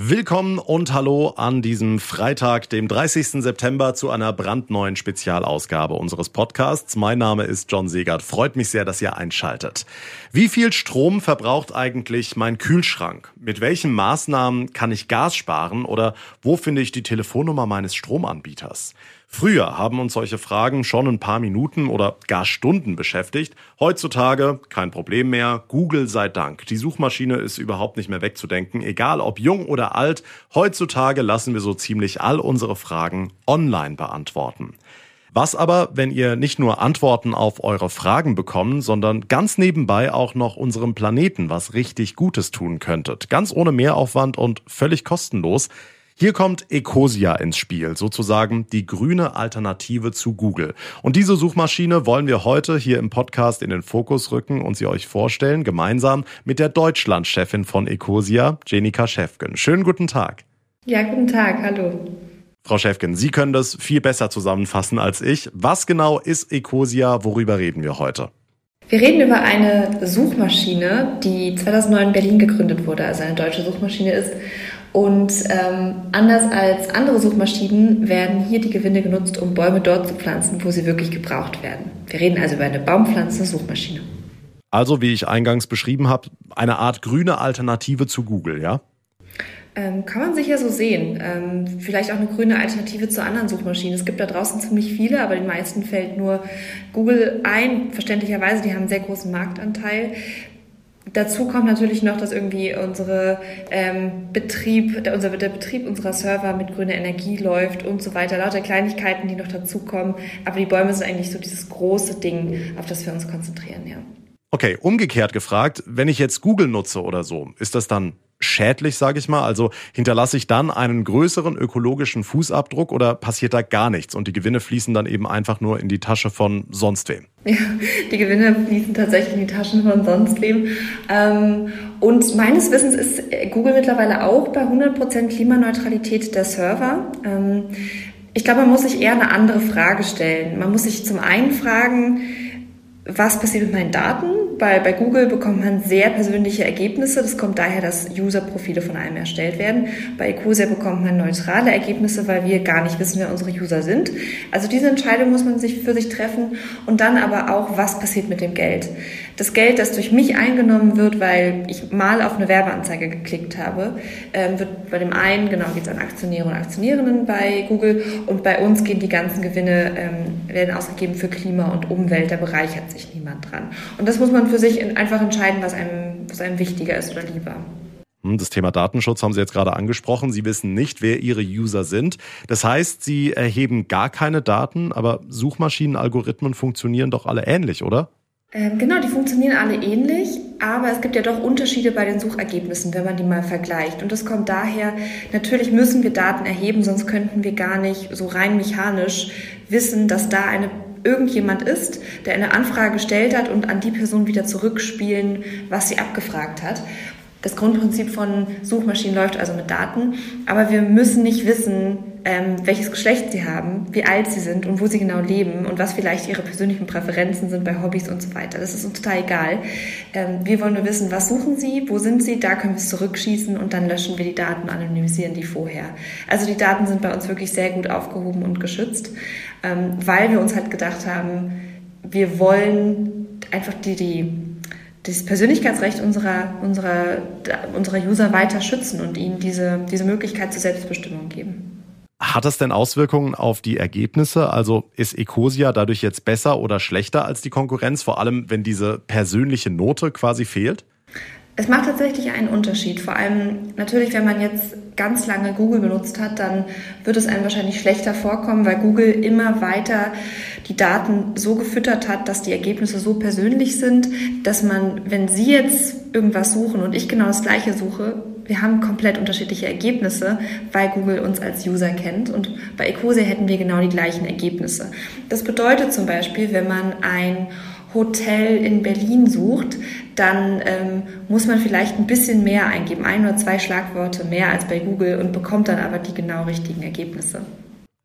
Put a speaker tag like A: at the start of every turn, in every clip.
A: Willkommen und hallo an diesem Freitag, dem 30. September, zu einer brandneuen Spezialausgabe unseres Podcasts. Mein Name ist John Segert. Freut mich sehr, dass ihr einschaltet. Wie viel Strom verbraucht eigentlich mein Kühlschrank? Mit welchen Maßnahmen kann ich Gas sparen oder wo finde ich die Telefonnummer meines Stromanbieters? Früher haben uns solche Fragen schon ein paar Minuten oder gar Stunden beschäftigt. Heutzutage kein Problem mehr. Google sei Dank. Die Suchmaschine ist überhaupt nicht mehr wegzudenken. Egal ob jung oder alt, heutzutage lassen wir so ziemlich all unsere Fragen online beantworten. Was aber, wenn ihr nicht nur Antworten auf eure Fragen bekommen, sondern ganz nebenbei auch noch unserem Planeten was richtig Gutes tun könntet? Ganz ohne Mehraufwand und völlig kostenlos. Hier kommt Ecosia ins Spiel, sozusagen die grüne Alternative zu Google. Und diese Suchmaschine wollen wir heute hier im Podcast in den Fokus rücken und sie euch vorstellen, gemeinsam mit der Deutschlandchefin von Ecosia, Jenika Schäfgen. Schönen guten Tag.
B: Ja, guten Tag, hallo.
A: Frau Schäfgen, Sie können das viel besser zusammenfassen als ich. Was genau ist Ecosia? Worüber reden wir heute?
B: Wir reden über eine Suchmaschine, die 2009 in Berlin gegründet wurde, also eine deutsche Suchmaschine ist und ähm, anders als andere Suchmaschinen werden hier die Gewinne genutzt, um Bäume dort zu pflanzen, wo sie wirklich gebraucht werden. Wir reden also über eine Baumpflanzen-Suchmaschine.
A: Also, wie ich eingangs beschrieben habe, eine Art grüne Alternative zu Google, ja?
B: Ähm, kann man sicher so sehen. Ähm, vielleicht auch eine grüne Alternative zu anderen Suchmaschinen. Es gibt da draußen ziemlich viele, aber den meisten fällt nur Google ein. Verständlicherweise, die haben einen sehr großen Marktanteil. Dazu kommt natürlich noch, dass irgendwie unsere ähm, Betrieb, der, unser, der Betrieb unserer Server mit grüner Energie läuft und so weiter. Lauter Kleinigkeiten, die noch dazukommen. Aber die Bäume sind eigentlich so dieses große Ding, auf das wir uns konzentrieren, ja.
A: Okay, umgekehrt gefragt, wenn ich jetzt Google nutze oder so, ist das dann schädlich, sage ich mal? Also hinterlasse ich dann einen größeren ökologischen Fußabdruck oder passiert da gar nichts und die Gewinne fließen dann eben einfach nur in die Tasche von sonst wem?
B: Ja, die Gewinne fließen tatsächlich in die Taschen von sonst wem. Ähm, und meines Wissens ist Google mittlerweile auch bei 100% Klimaneutralität der Server. Ähm, ich glaube, man muss sich eher eine andere Frage stellen. Man muss sich zum einen fragen, was passiert mit meinen Daten? Bei, bei Google bekommt man sehr persönliche Ergebnisse. Das kommt daher, dass User-Profile von einem erstellt werden. Bei Ecosia bekommt man neutrale Ergebnisse, weil wir gar nicht wissen, wer unsere User sind. Also diese Entscheidung muss man sich für sich treffen. Und dann aber auch, was passiert mit dem Geld? Das Geld, das durch mich eingenommen wird, weil ich mal auf eine Werbeanzeige geklickt habe, ähm, wird bei dem einen, genau, geht es an Aktionäre und Aktionärinnen bei Google. Und bei uns gehen die ganzen Gewinne, ähm, werden ausgegeben für Klima und Umwelt. Da bereichert sich niemand dran. Und das muss man für sich einfach entscheiden, was einem, was einem wichtiger ist oder lieber.
A: Hm, das Thema Datenschutz haben Sie jetzt gerade angesprochen. Sie wissen nicht, wer Ihre User sind. Das heißt, Sie erheben gar keine Daten, aber Suchmaschinenalgorithmen funktionieren doch alle ähnlich, oder?
B: Ähm, genau, die funktionieren alle ähnlich, aber es gibt ja doch Unterschiede bei den Suchergebnissen, wenn man die mal vergleicht. Und das kommt daher, natürlich müssen wir Daten erheben, sonst könnten wir gar nicht so rein mechanisch wissen, dass da eine irgendjemand ist, der eine Anfrage gestellt hat und an die Person wieder zurückspielen, was sie abgefragt hat. Das Grundprinzip von Suchmaschinen läuft also mit Daten, aber wir müssen nicht wissen, ähm, welches Geschlecht sie haben, wie alt sie sind und wo sie genau leben und was vielleicht ihre persönlichen Präferenzen sind bei Hobbys und so weiter. Das ist uns total egal. Ähm, wir wollen nur wissen, was suchen sie, wo sind sie, da können wir es zurückschießen und dann löschen wir die Daten, anonymisieren die vorher. Also die Daten sind bei uns wirklich sehr gut aufgehoben und geschützt, ähm, weil wir uns halt gedacht haben, wir wollen einfach die, die das Persönlichkeitsrecht unserer, unserer, unserer User weiter schützen und ihnen diese, diese Möglichkeit zur Selbstbestimmung geben.
A: Hat das denn Auswirkungen auf die Ergebnisse? Also ist Ecosia dadurch jetzt besser oder schlechter als die Konkurrenz, vor allem wenn diese persönliche Note quasi fehlt?
B: Es macht tatsächlich einen Unterschied. Vor allem natürlich, wenn man jetzt ganz lange Google benutzt hat, dann wird es einem wahrscheinlich schlechter vorkommen, weil Google immer weiter die Daten so gefüttert hat, dass die Ergebnisse so persönlich sind, dass man, wenn Sie jetzt irgendwas suchen und ich genau das gleiche suche, wir haben komplett unterschiedliche Ergebnisse, weil Google uns als User kennt und bei Ecosia hätten wir genau die gleichen Ergebnisse. Das bedeutet zum Beispiel, wenn man ein Hotel in Berlin sucht, dann ähm, muss man vielleicht ein bisschen mehr eingeben, ein oder zwei Schlagworte mehr als bei Google und bekommt dann aber die genau richtigen Ergebnisse.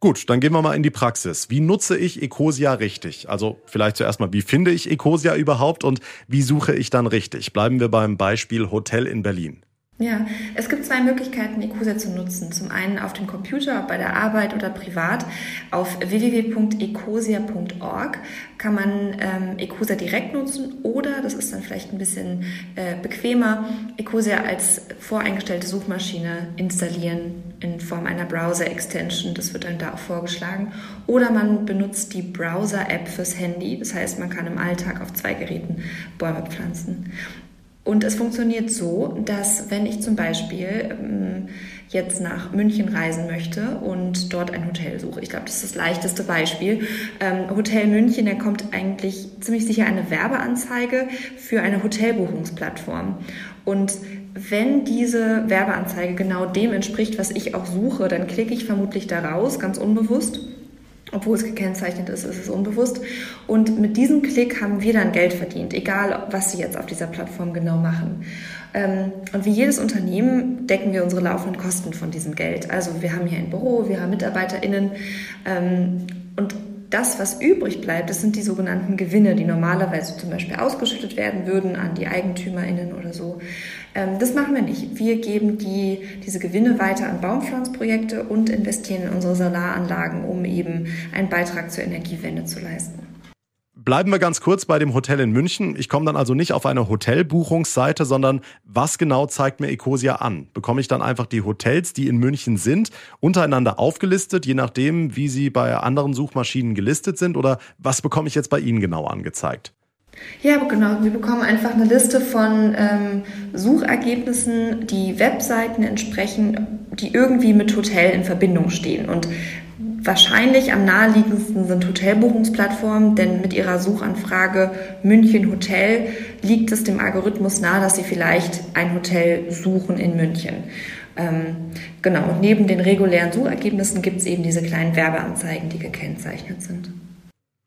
A: Gut, dann gehen wir mal in die Praxis. Wie nutze ich Ecosia richtig? Also vielleicht zuerst mal, wie finde ich Ecosia überhaupt und wie suche ich dann richtig? Bleiben wir beim Beispiel Hotel in Berlin.
B: Ja, es gibt zwei Möglichkeiten, Ecosia zu nutzen. Zum einen auf dem Computer, bei der Arbeit oder privat. Auf www.ecosia.org kann man ähm, Ecosia direkt nutzen oder, das ist dann vielleicht ein bisschen äh, bequemer, Ecosia als voreingestellte Suchmaschine installieren in Form einer Browser-Extension. Das wird dann da auch vorgeschlagen. Oder man benutzt die Browser-App fürs Handy. Das heißt, man kann im Alltag auf zwei Geräten Bäume pflanzen. Und es funktioniert so, dass wenn ich zum Beispiel ähm, jetzt nach München reisen möchte und dort ein Hotel suche, ich glaube, das ist das leichteste Beispiel. Ähm, Hotel München, da kommt eigentlich ziemlich sicher eine Werbeanzeige für eine Hotelbuchungsplattform. Und wenn diese Werbeanzeige genau dem entspricht, was ich auch suche, dann klicke ich vermutlich da raus, ganz unbewusst obwohl es gekennzeichnet ist, ist es unbewusst. Und mit diesem Klick haben wir dann Geld verdient, egal was sie jetzt auf dieser Plattform genau machen. Ähm, und wie jedes Unternehmen decken wir unsere laufenden Kosten von diesem Geld. Also wir haben hier ein Büro, wir haben MitarbeiterInnen ähm, und das, was übrig bleibt, das sind die sogenannten Gewinne, die normalerweise zum Beispiel ausgeschüttet werden würden an die EigentümerInnen oder so. Ähm, das machen wir nicht. Wir geben die, diese Gewinne weiter an Baumpflanzprojekte und investieren in unsere Solaranlagen, um eben einen Beitrag zur Energiewende zu leisten.
A: Bleiben wir ganz kurz bei dem Hotel in München. Ich komme dann also nicht auf eine Hotelbuchungsseite, sondern was genau zeigt mir Ecosia an? Bekomme ich dann einfach die Hotels, die in München sind, untereinander aufgelistet, je nachdem, wie sie bei anderen Suchmaschinen gelistet sind? Oder was bekomme ich jetzt bei Ihnen genau angezeigt?
B: Ja, genau. Wir bekommen einfach eine Liste von ähm, Suchergebnissen, die Webseiten entsprechen, die irgendwie mit Hotel in Verbindung stehen. Und Wahrscheinlich am naheliegendsten sind Hotelbuchungsplattformen, denn mit ihrer Suchanfrage München Hotel liegt es dem Algorithmus nahe, dass sie vielleicht ein Hotel suchen in München. Ähm, genau, und neben den regulären Suchergebnissen gibt es eben diese kleinen Werbeanzeigen, die gekennzeichnet sind.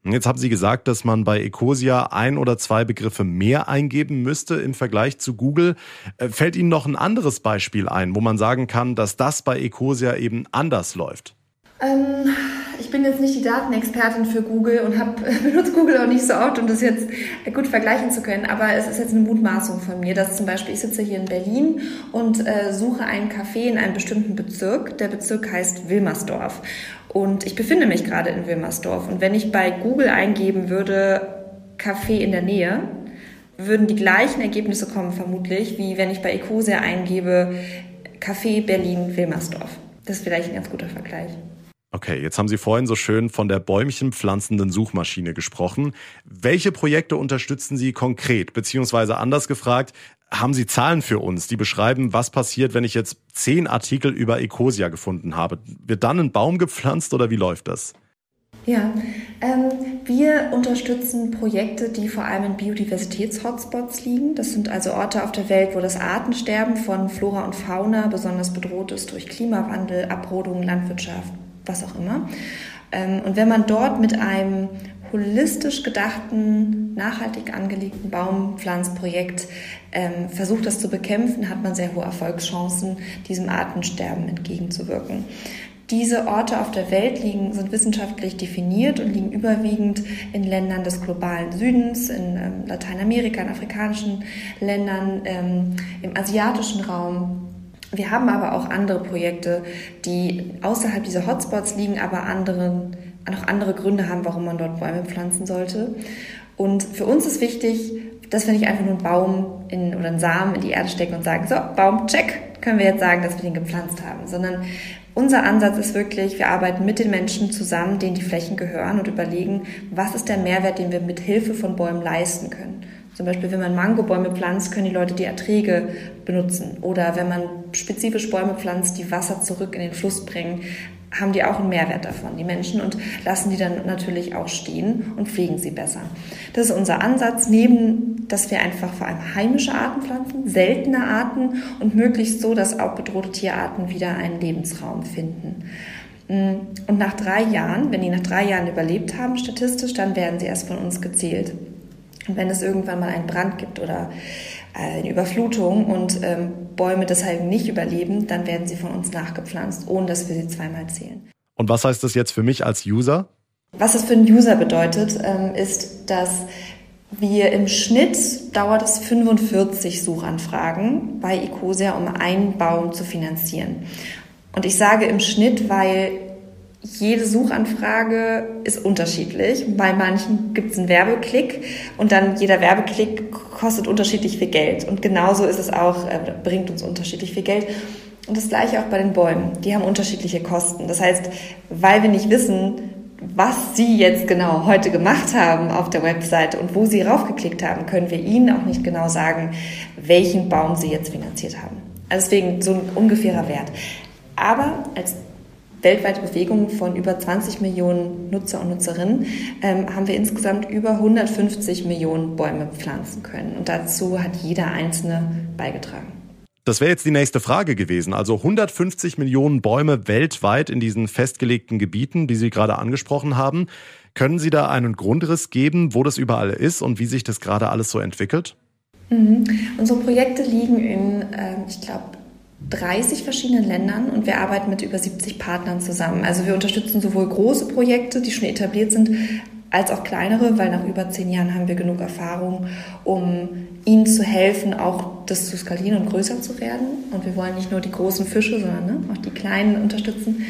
A: Jetzt haben Sie gesagt, dass man bei Ecosia ein oder zwei Begriffe mehr eingeben müsste im Vergleich zu Google. Äh, fällt Ihnen noch ein anderes Beispiel ein, wo man sagen kann, dass das bei Ecosia eben anders läuft?
B: Ähm, ich bin jetzt nicht die Datenexpertin für Google und benutze Google auch nicht so oft, um das jetzt gut vergleichen zu können. Aber es ist jetzt eine Mutmaßung von mir, dass zum Beispiel ich sitze hier in Berlin und äh, suche einen Café in einem bestimmten Bezirk. Der Bezirk heißt Wilmersdorf. Und ich befinde mich gerade in Wilmersdorf. Und wenn ich bei Google eingeben würde, Café in der Nähe, würden die gleichen Ergebnisse kommen vermutlich, wie wenn ich bei Ecosia eingebe, Café Berlin Wilmersdorf. Das ist vielleicht ein ganz guter Vergleich.
A: Okay, jetzt haben Sie vorhin so schön von der Bäumchen pflanzenden Suchmaschine gesprochen. Welche Projekte unterstützen Sie konkret? Beziehungsweise anders gefragt, haben Sie Zahlen für uns, die beschreiben, was passiert, wenn ich jetzt zehn Artikel über Ecosia gefunden habe? Wird dann ein Baum gepflanzt oder wie läuft das?
B: Ja, ähm, wir unterstützen Projekte, die vor allem in Biodiversitäts-Hotspots liegen. Das sind also Orte auf der Welt, wo das Artensterben von Flora und Fauna besonders bedroht ist durch Klimawandel, Abrodung, Landwirtschaft, was auch immer. Ähm, und wenn man dort mit einem holistisch gedachten, nachhaltig angelegten Baumpflanzprojekt ähm, versucht, das zu bekämpfen, hat man sehr hohe Erfolgschancen, diesem Artensterben entgegenzuwirken. Diese Orte auf der Welt liegen, sind wissenschaftlich definiert und liegen überwiegend in Ländern des globalen Südens, in ähm, Lateinamerika, in afrikanischen Ländern, im asiatischen Raum, wir haben aber auch andere Projekte, die außerhalb dieser Hotspots liegen, aber anderen, noch andere Gründe haben, warum man dort Bäume pflanzen sollte. Und für uns ist wichtig, dass wir nicht einfach nur einen Baum in, oder einen Samen in die Erde stecken und sagen, so, Baum, check, können wir jetzt sagen, dass wir den gepflanzt haben, sondern unser Ansatz ist wirklich, wir arbeiten mit den Menschen zusammen, denen die Flächen gehören und überlegen, was ist der Mehrwert, den wir mit Hilfe von Bäumen leisten können. Zum Beispiel, wenn man Mangobäume pflanzt, können die Leute die Erträge benutzen. Oder wenn man spezifisch Bäume pflanzt, die Wasser zurück in den Fluss bringen, haben die auch einen Mehrwert davon, die Menschen, und lassen die dann natürlich auch stehen und pflegen sie besser. Das ist unser Ansatz, neben, dass wir einfach vor allem heimische Arten pflanzen, seltene Arten und möglichst so, dass auch bedrohte Tierarten wieder einen Lebensraum finden. Und nach drei Jahren, wenn die nach drei Jahren überlebt haben, statistisch, dann werden sie erst von uns gezählt. Und wenn es irgendwann mal einen Brand gibt oder äh, eine Überflutung und ähm, Bäume deshalb nicht überleben, dann werden sie von uns nachgepflanzt, ohne dass wir sie zweimal zählen.
A: Und was heißt das jetzt für mich als User?
B: Was es für einen User bedeutet, ähm, ist, dass Wir im Schnitt dauert es 45 Suchanfragen bei Ecosia, um einen Baum zu finanzieren. Und ich sage im Schnitt, weil jede Suchanfrage ist unterschiedlich. Bei manchen gibt es einen Werbeklick und dann jeder Werbeklick kostet unterschiedlich viel Geld. Und genauso ist es auch, äh, bringt uns unterschiedlich viel Geld. Und das gleiche auch bei den Bäumen. Die haben unterschiedliche Kosten. Das heißt, weil wir nicht wissen, was Sie jetzt genau heute gemacht haben auf der Webseite und wo Sie raufgeklickt haben, können wir Ihnen auch nicht genau sagen, welchen Baum Sie jetzt finanziert haben. Also deswegen so ein ungefährer Wert. Aber als weltweite Bewegung von über 20 Millionen Nutzer und Nutzerinnen ähm, haben wir insgesamt über 150 Millionen Bäume pflanzen können. Und dazu hat jeder Einzelne beigetragen.
A: Das wäre jetzt die nächste Frage gewesen. Also 150 Millionen Bäume weltweit in diesen festgelegten Gebieten, die Sie gerade angesprochen haben. Können Sie da einen Grundriss geben, wo das überall ist und wie sich das gerade alles so entwickelt?
B: Mhm. Unsere Projekte liegen in, äh, ich glaube, 30 verschiedenen Ländern und wir arbeiten mit über 70 Partnern zusammen. Also wir unterstützen sowohl große Projekte, die schon etabliert sind, als auch kleinere, weil nach über zehn Jahren haben wir genug Erfahrung, um ihnen zu helfen, auch das zu skalieren und größer zu werden. Und wir wollen nicht nur die großen Fische, sondern ne, auch die kleinen unterstützen.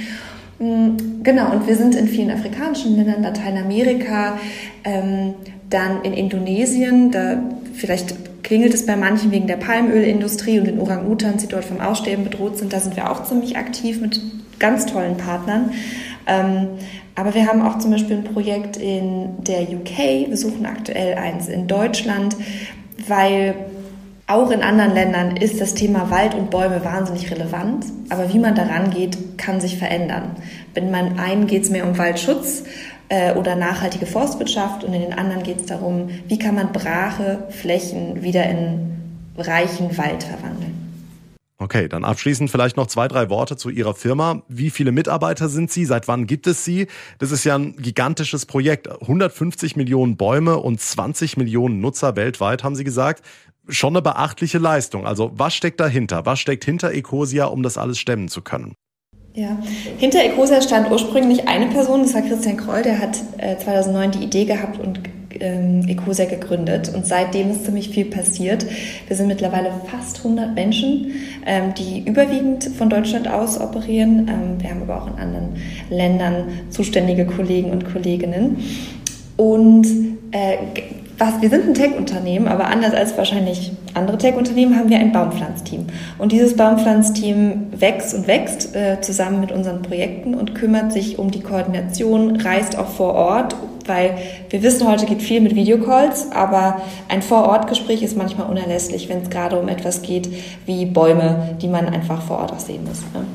B: Mm, genau, und wir sind in vielen afrikanischen Ländern, Lateinamerika, ähm, dann in Indonesien, da vielleicht klingelt es bei manchen wegen der Palmölindustrie und den Orang-Utans, die dort vom Aussterben bedroht sind. Da sind wir auch ziemlich aktiv mit ganz tollen Partnern. Ähm, aber wir haben auch zum Beispiel ein Projekt in der UK. Wir suchen aktuell eins in Deutschland, weil auch in anderen Ländern ist das Thema Wald und Bäume wahnsinnig relevant. Aber wie man daran geht, kann sich verändern. Wenn man einen geht es mehr um Waldschutz äh, oder nachhaltige Forstwirtschaft und in den anderen geht es darum, wie kann man brache Flächen wieder in reichen Wald verwandeln.
A: Okay, dann abschließend vielleicht noch zwei, drei Worte zu Ihrer Firma. Wie viele Mitarbeiter sind Sie? Seit wann gibt es Sie? Das ist ja ein gigantisches Projekt. 150 Millionen Bäume und 20 Millionen Nutzer weltweit, haben Sie gesagt. Schon eine beachtliche Leistung. Also was steckt dahinter? Was steckt hinter Ecosia, um das alles stemmen zu können?
B: Ja, hinter Ecosia stand ursprünglich eine Person, das war Christian Kroll, der hat äh, 2009 die Idee gehabt und ähm, Ecosia gegründet und seitdem ist ziemlich viel passiert. Wir sind mittlerweile fast 100 Menschen, ähm, die überwiegend von Deutschland aus operieren. Ähm, wir haben aber auch in anderen Ländern zuständige Kollegen und Kolleginnen. Und äh, was, wir sind ein Tech-Unternehmen, aber anders als wahrscheinlich andere Tech-Unternehmen haben wir ein Baumpflanzteam. Und dieses Baumpflanzteam wächst und wächst äh, zusammen mit unseren Projekten und kümmert sich um die Koordination, reist auch vor Ort, weil wir wissen, heute geht viel mit Videocalls, aber ein Vor-Ort-Gespräch ist manchmal unerlässlich, wenn es gerade um etwas geht wie Bäume, die man einfach vor Ort auch sehen muss. Ne?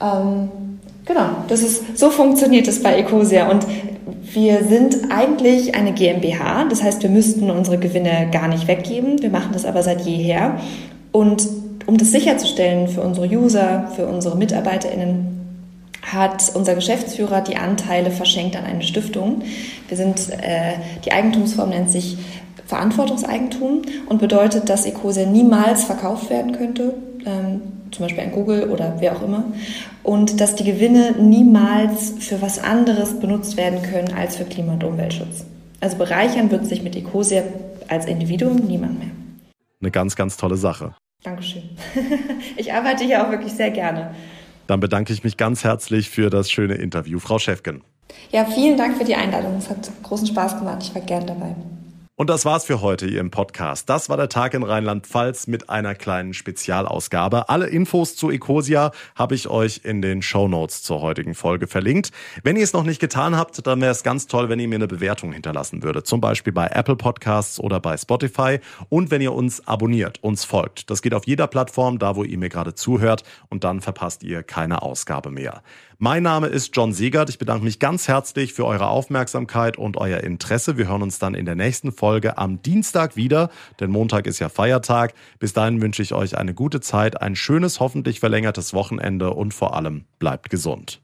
B: Ähm, genau, das ist, so funktioniert es bei Ecosia und wir sind eigentlich eine GmbH, das heißt, wir müssten unsere Gewinne gar nicht weggeben. Wir machen das aber seit jeher. Und um das sicherzustellen für unsere User, für unsere MitarbeiterInnen, hat unser Geschäftsführer die Anteile verschenkt an eine Stiftung. Wir sind, äh, die Eigentumsform nennt sich Verantwortungseigentum und bedeutet, dass Ecosia niemals verkauft werden könnte, ähm, zum Beispiel an Google oder wer auch immer, und dass die Gewinne niemals für was anderes benutzt werden können als für Klima- und Umweltschutz. Also bereichern wird sich mit Ecosia als Individuum niemand mehr.
A: Eine ganz, ganz tolle Sache.
B: Dankeschön. Ich arbeite hier auch wirklich sehr gerne.
A: Dann bedanke ich mich ganz herzlich für das schöne Interview, Frau Schäfgen.
B: Ja, vielen Dank für die Einladung. Es hat großen Spaß gemacht. Ich war gern dabei.
A: Und das war's für heute hier im Podcast. Das war der Tag in Rheinland-Pfalz mit einer kleinen Spezialausgabe. Alle Infos zu Ecosia habe ich euch in den Show Notes zur heutigen Folge verlinkt. Wenn ihr es noch nicht getan habt, dann wäre es ganz toll, wenn ihr mir eine Bewertung hinterlassen würdet. Zum Beispiel bei Apple Podcasts oder bei Spotify. Und wenn ihr uns abonniert, uns folgt. Das geht auf jeder Plattform, da wo ihr mir gerade zuhört. Und dann verpasst ihr keine Ausgabe mehr. Mein Name ist John Siegert. Ich bedanke mich ganz herzlich für eure Aufmerksamkeit und euer Interesse. Wir hören uns dann in der nächsten Folge am Dienstag wieder, denn Montag ist ja Feiertag. Bis dahin wünsche ich euch eine gute Zeit, ein schönes, hoffentlich verlängertes Wochenende und vor allem bleibt gesund.